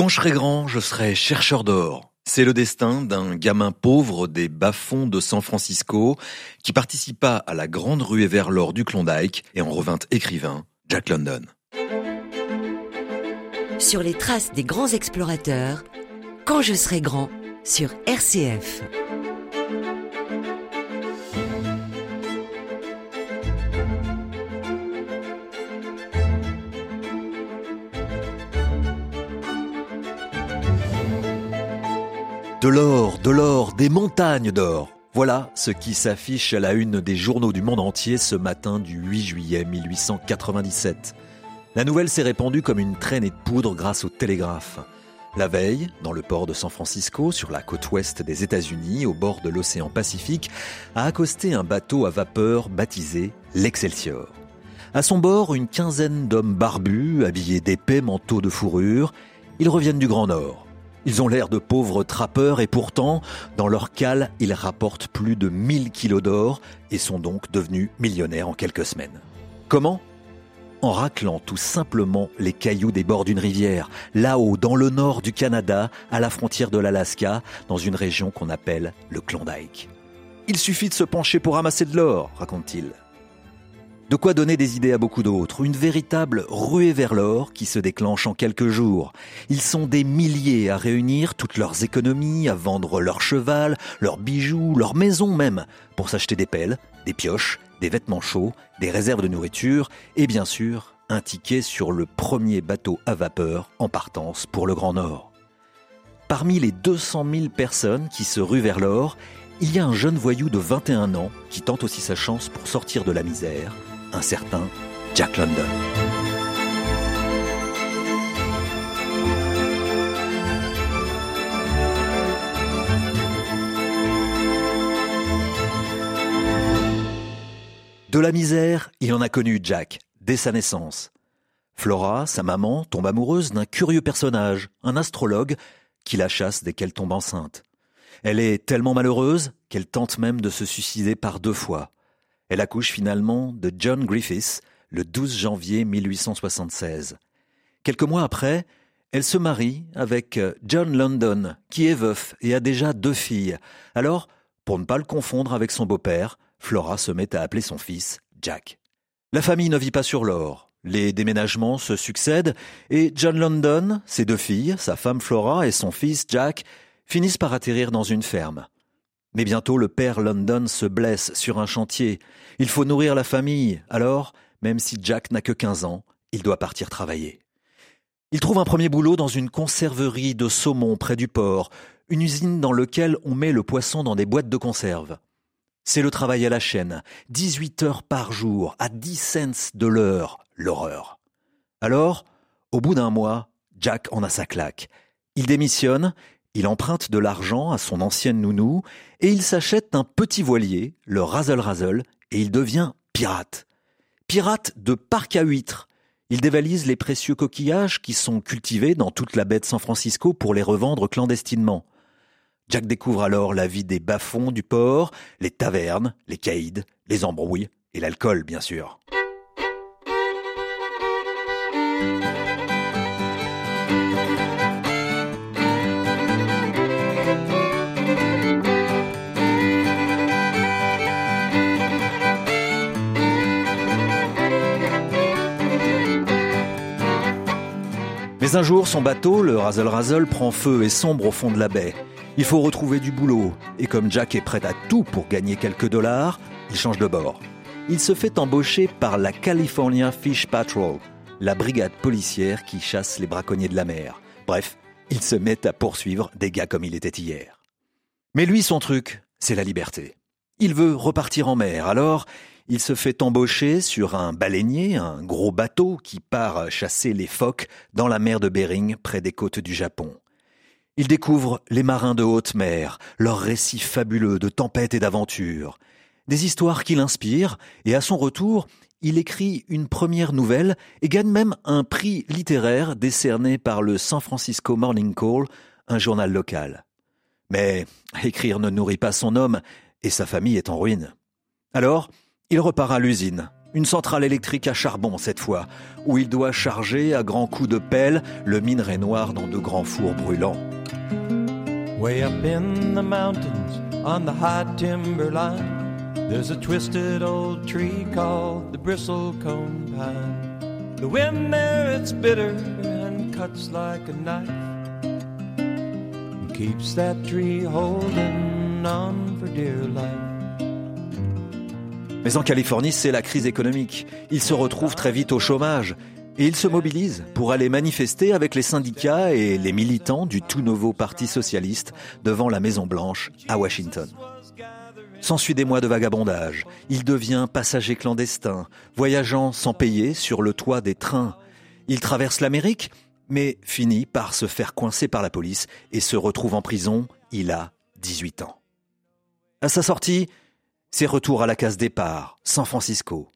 Quand je serai grand, je serai chercheur d'or. C'est le destin d'un gamin pauvre des bas-fonds de San Francisco qui participa à la grande ruée vers l'or du Klondike et en revint écrivain, Jack London. Sur les traces des grands explorateurs, quand je serai grand, sur RCF. De l'or, de l'or, des montagnes d'or. Voilà ce qui s'affiche à la une des journaux du monde entier ce matin du 8 juillet 1897. La nouvelle s'est répandue comme une traînée de poudre grâce au télégraphe. La veille, dans le port de San Francisco, sur la côte ouest des États-Unis, au bord de l'océan Pacifique, a accosté un bateau à vapeur baptisé l'Excelsior. À son bord, une quinzaine d'hommes barbus, habillés d'épais manteaux de fourrure. Ils reviennent du Grand Nord. Ils ont l'air de pauvres trappeurs et pourtant, dans leur cale, ils rapportent plus de 1000 kilos d'or et sont donc devenus millionnaires en quelques semaines. Comment? En raclant tout simplement les cailloux des bords d'une rivière, là-haut, dans le nord du Canada, à la frontière de l'Alaska, dans une région qu'on appelle le Klondike. Il suffit de se pencher pour ramasser de l'or, raconte-t-il. De quoi donner des idées à beaucoup d'autres. Une véritable ruée vers l'or qui se déclenche en quelques jours. Ils sont des milliers à réunir toutes leurs économies, à vendre leur cheval, leurs bijoux, leurs maisons même, pour s'acheter des pelles, des pioches, des vêtements chauds, des réserves de nourriture et bien sûr un ticket sur le premier bateau à vapeur en partance pour le Grand Nord. Parmi les 200 000 personnes qui se ruent vers l'or, il y a un jeune voyou de 21 ans qui tente aussi sa chance pour sortir de la misère un certain Jack London. De la misère, il en a connu Jack, dès sa naissance. Flora, sa maman, tombe amoureuse d'un curieux personnage, un astrologue, qui la chasse dès qu'elle tombe enceinte. Elle est tellement malheureuse qu'elle tente même de se suicider par deux fois. Elle accouche finalement de John Griffiths le 12 janvier 1876. Quelques mois après, elle se marie avec euh, John London, qui est veuf et a déjà deux filles. Alors, pour ne pas le confondre avec son beau-père, Flora se met à appeler son fils Jack. La famille ne vit pas sur l'or. Les déménagements se succèdent et John London, ses deux filles, sa femme Flora et son fils Jack finissent par atterrir dans une ferme. Mais bientôt le père London se blesse sur un chantier. Il faut nourrir la famille, alors, même si Jack n'a que 15 ans, il doit partir travailler. Il trouve un premier boulot dans une conserverie de saumon près du port, une usine dans laquelle on met le poisson dans des boîtes de conserve. C'est le travail à la chaîne, 18 heures par jour, à 10 cents de l'heure, l'horreur. Alors, au bout d'un mois, Jack en a sa claque. Il démissionne il emprunte de l'argent à son ancienne nounou et il s'achète un petit voilier, le Razzle Razzle, et il devient pirate. Pirate de parc à huîtres. Il dévalise les précieux coquillages qui sont cultivés dans toute la baie de San Francisco pour les revendre clandestinement. Jack découvre alors la vie des bas-fonds du port, les tavernes, les caïds, les embrouilles et l'alcool, bien sûr. Un jour, son bateau, le Razzle Razzle, prend feu et sombre au fond de la baie. Il faut retrouver du boulot, et comme Jack est prêt à tout pour gagner quelques dollars, il change de bord. Il se fait embaucher par la California Fish Patrol, la brigade policière qui chasse les braconniers de la mer. Bref, il se met à poursuivre des gars comme il était hier. Mais lui, son truc, c'est la liberté. Il veut repartir en mer, alors il se fait embaucher sur un baleinier, un gros bateau qui part chasser les phoques dans la mer de Bering près des côtes du Japon. Il découvre les marins de haute mer, leurs récits fabuleux de tempêtes et d'aventures, des histoires qui l'inspirent, et à son retour, il écrit une première nouvelle et gagne même un prix littéraire décerné par le San Francisco Morning Call, un journal local. Mais écrire ne nourrit pas son homme, et sa famille est en ruine. Alors, il repart à l'usine, Une centrale électrique à charbon cette fois, où il doit charger à grands coups de pelle le minerai noir dans de grands fours brûlants. Way up in the mountains on the high timberline, there's a twisted old tree called the bristlecone pine. The wind there, it's bitter and cuts like a knife, keeps that tree holding on for dear life. Mais en Californie, c'est la crise économique. Il se retrouve très vite au chômage. Et il se mobilise pour aller manifester avec les syndicats et les militants du tout nouveau Parti socialiste devant la Maison Blanche à Washington. S'ensuit des mois de vagabondage. Il devient passager clandestin, voyageant sans payer sur le toit des trains. Il traverse l'Amérique, mais finit par se faire coincer par la police et se retrouve en prison. Il a 18 ans. À sa sortie, c'est retour à la case départ, San Francisco.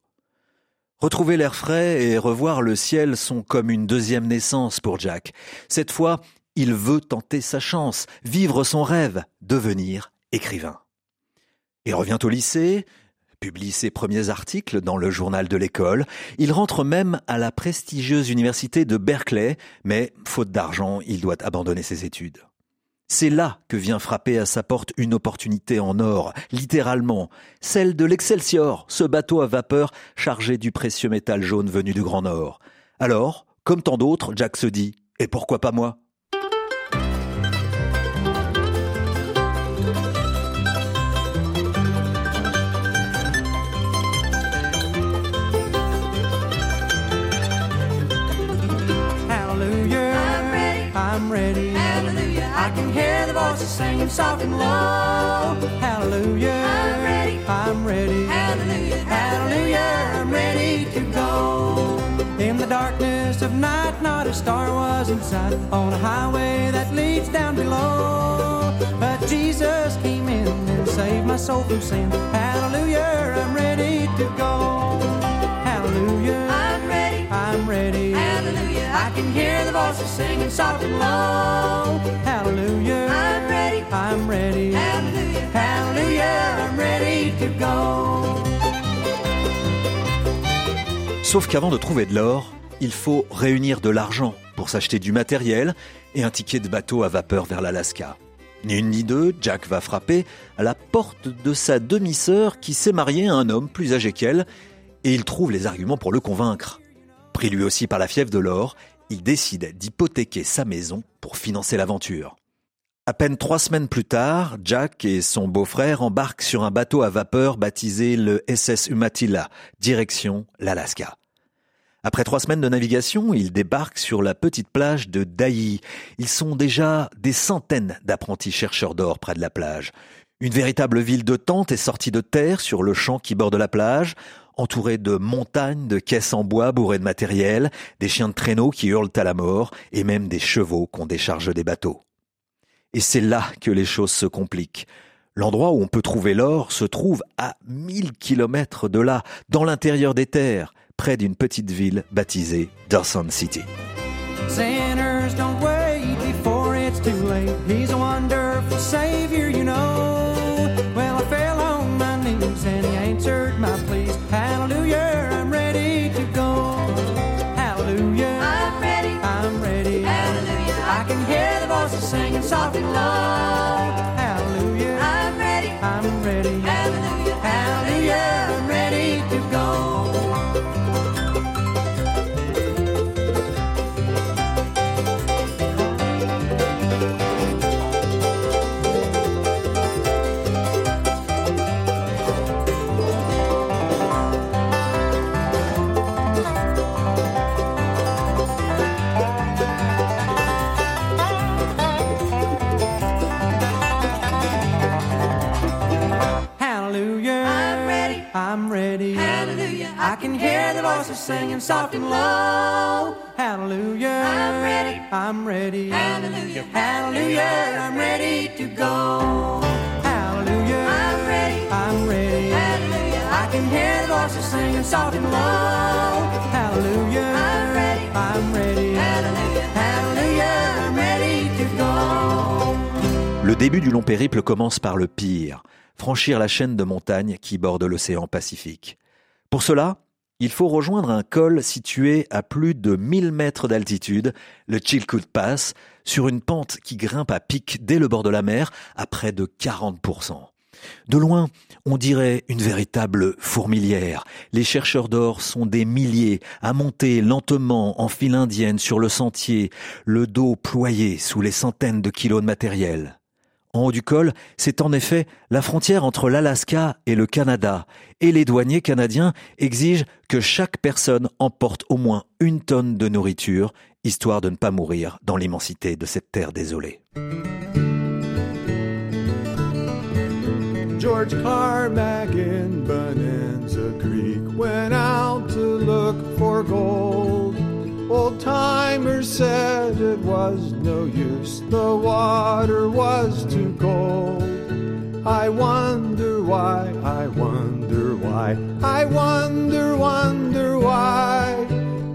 Retrouver l'air frais et revoir le ciel sont comme une deuxième naissance pour Jack. Cette fois, il veut tenter sa chance, vivre son rêve, devenir écrivain. Il revient au lycée, publie ses premiers articles dans le journal de l'école, il rentre même à la prestigieuse université de Berkeley, mais faute d'argent, il doit abandonner ses études. C'est là que vient frapper à sa porte une opportunité en or, littéralement, celle de l'Excelsior, ce bateau à vapeur chargé du précieux métal jaune venu du Grand Nord. Alors, comme tant d'autres, Jack se dit Et pourquoi pas moi? Voices singing soft and low. Hallelujah. I'm ready. I'm ready. Hallelujah. Hallelujah. I'm ready to go. In the darkness of night, not a star was in sight on a highway that leads down below. But Jesus came in and saved my soul from sin. Hallelujah. I'm ready to go. Hallelujah. I'm ready. I'm ready. Hallelujah. I can hear the voices singing soft and low. Sauf qu'avant de trouver de l'or, il faut réunir de l'argent pour s'acheter du matériel et un ticket de bateau à vapeur vers l'Alaska. Ni une ni deux, Jack va frapper à la porte de sa demi-sœur qui s'est mariée à un homme plus âgé qu'elle et il trouve les arguments pour le convaincre. Pris lui aussi par la fièvre de l'or, il décide d'hypothéquer sa maison pour financer l'aventure. À peine trois semaines plus tard, Jack et son beau-frère embarquent sur un bateau à vapeur baptisé le SS Umatilla, direction l'Alaska. Après trois semaines de navigation, ils débarquent sur la petite plage de Daï. Ils sont déjà des centaines d'apprentis chercheurs d'or près de la plage. Une véritable ville de tentes est sortie de terre sur le champ qui borde la plage entouré de montagnes de caisses en bois bourrées de matériel, des chiens de traîneau qui hurlent à la mort, et même des chevaux qu'on décharge des bateaux. Et c'est là que les choses se compliquent. L'endroit où on peut trouver l'or se trouve à mille kilomètres de là, dans l'intérieur des terres, près d'une petite ville baptisée Dawson City. Low. Hallelujah. Singing soft and low. Hallelujah. I'm ready. I'm ready. Hallelujah. Hallelujah. I'm ready to go. Hallelujah. I'm ready. I'm ready. Hallelujah. I can hear the voices singing soft and low. Hallelujah. I'm ready. I'm ready. Hallelujah. Hallelujah. I'm ready to go. Le début du long périple commence par le pire, franchir la chaîne de montagnes qui borde l'océan Pacifique. Pour cela, il faut rejoindre un col situé à plus de 1000 mètres d'altitude, le Chilkoot Pass, sur une pente qui grimpe à pic dès le bord de la mer à près de 40%. De loin, on dirait une véritable fourmilière. Les chercheurs d'or sont des milliers à monter lentement en file indienne sur le sentier, le dos ployé sous les centaines de kilos de matériel. En haut du col, c'est en effet la frontière entre l'Alaska et le Canada, et les douaniers canadiens exigent que chaque personne emporte au moins une tonne de nourriture, histoire de ne pas mourir dans l'immensité de cette terre désolée. George Carmack in Bonanza Creek went out to look for gold. Old timers said it was no use, the water was too. I wonder why, I wonder why, I wonder, wonder why.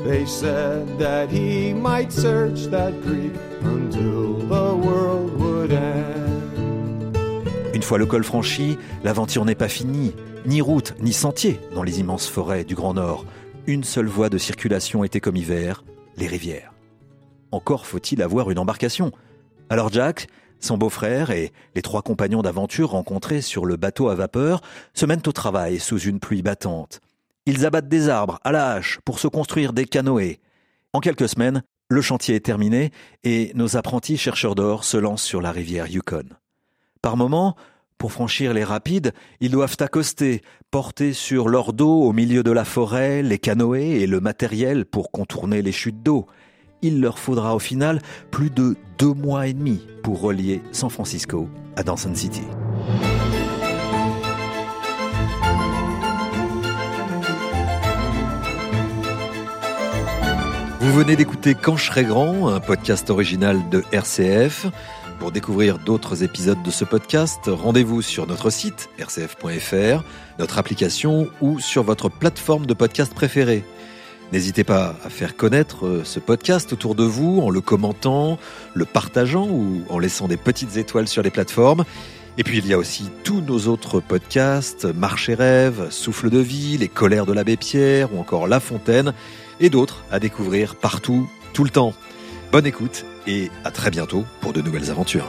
They said that he might search that creek until the world would end. Une fois le col franchi, l'aventure n'est pas finie. Ni route, ni sentier dans les immenses forêts du Grand Nord. Une seule voie de circulation était comme hiver, les rivières. Encore faut-il avoir une embarcation. Alors Jack, son beau-frère et les trois compagnons d'aventure rencontrés sur le bateau à vapeur se mènent au travail sous une pluie battante. Ils abattent des arbres à la hache pour se construire des canoës. En quelques semaines, le chantier est terminé et nos apprentis chercheurs d'or se lancent sur la rivière Yukon. Par moments, pour franchir les rapides, ils doivent accoster, porter sur leur dos au milieu de la forêt les canoës et le matériel pour contourner les chutes d'eau. Il leur faudra au final plus de deux mois et demi pour relier San Francisco à Dawson City. Vous venez d'écouter Quand je serai grand, un podcast original de RCF. Pour découvrir d'autres épisodes de ce podcast, rendez-vous sur notre site rcf.fr, notre application ou sur votre plateforme de podcast préférée. N'hésitez pas à faire connaître ce podcast autour de vous en le commentant, le partageant ou en laissant des petites étoiles sur les plateformes. Et puis il y a aussi tous nos autres podcasts, Marche et Rêve, Souffle de vie, Les colères de l'abbé Pierre ou encore La Fontaine et d'autres à découvrir partout, tout le temps. Bonne écoute et à très bientôt pour de nouvelles aventures.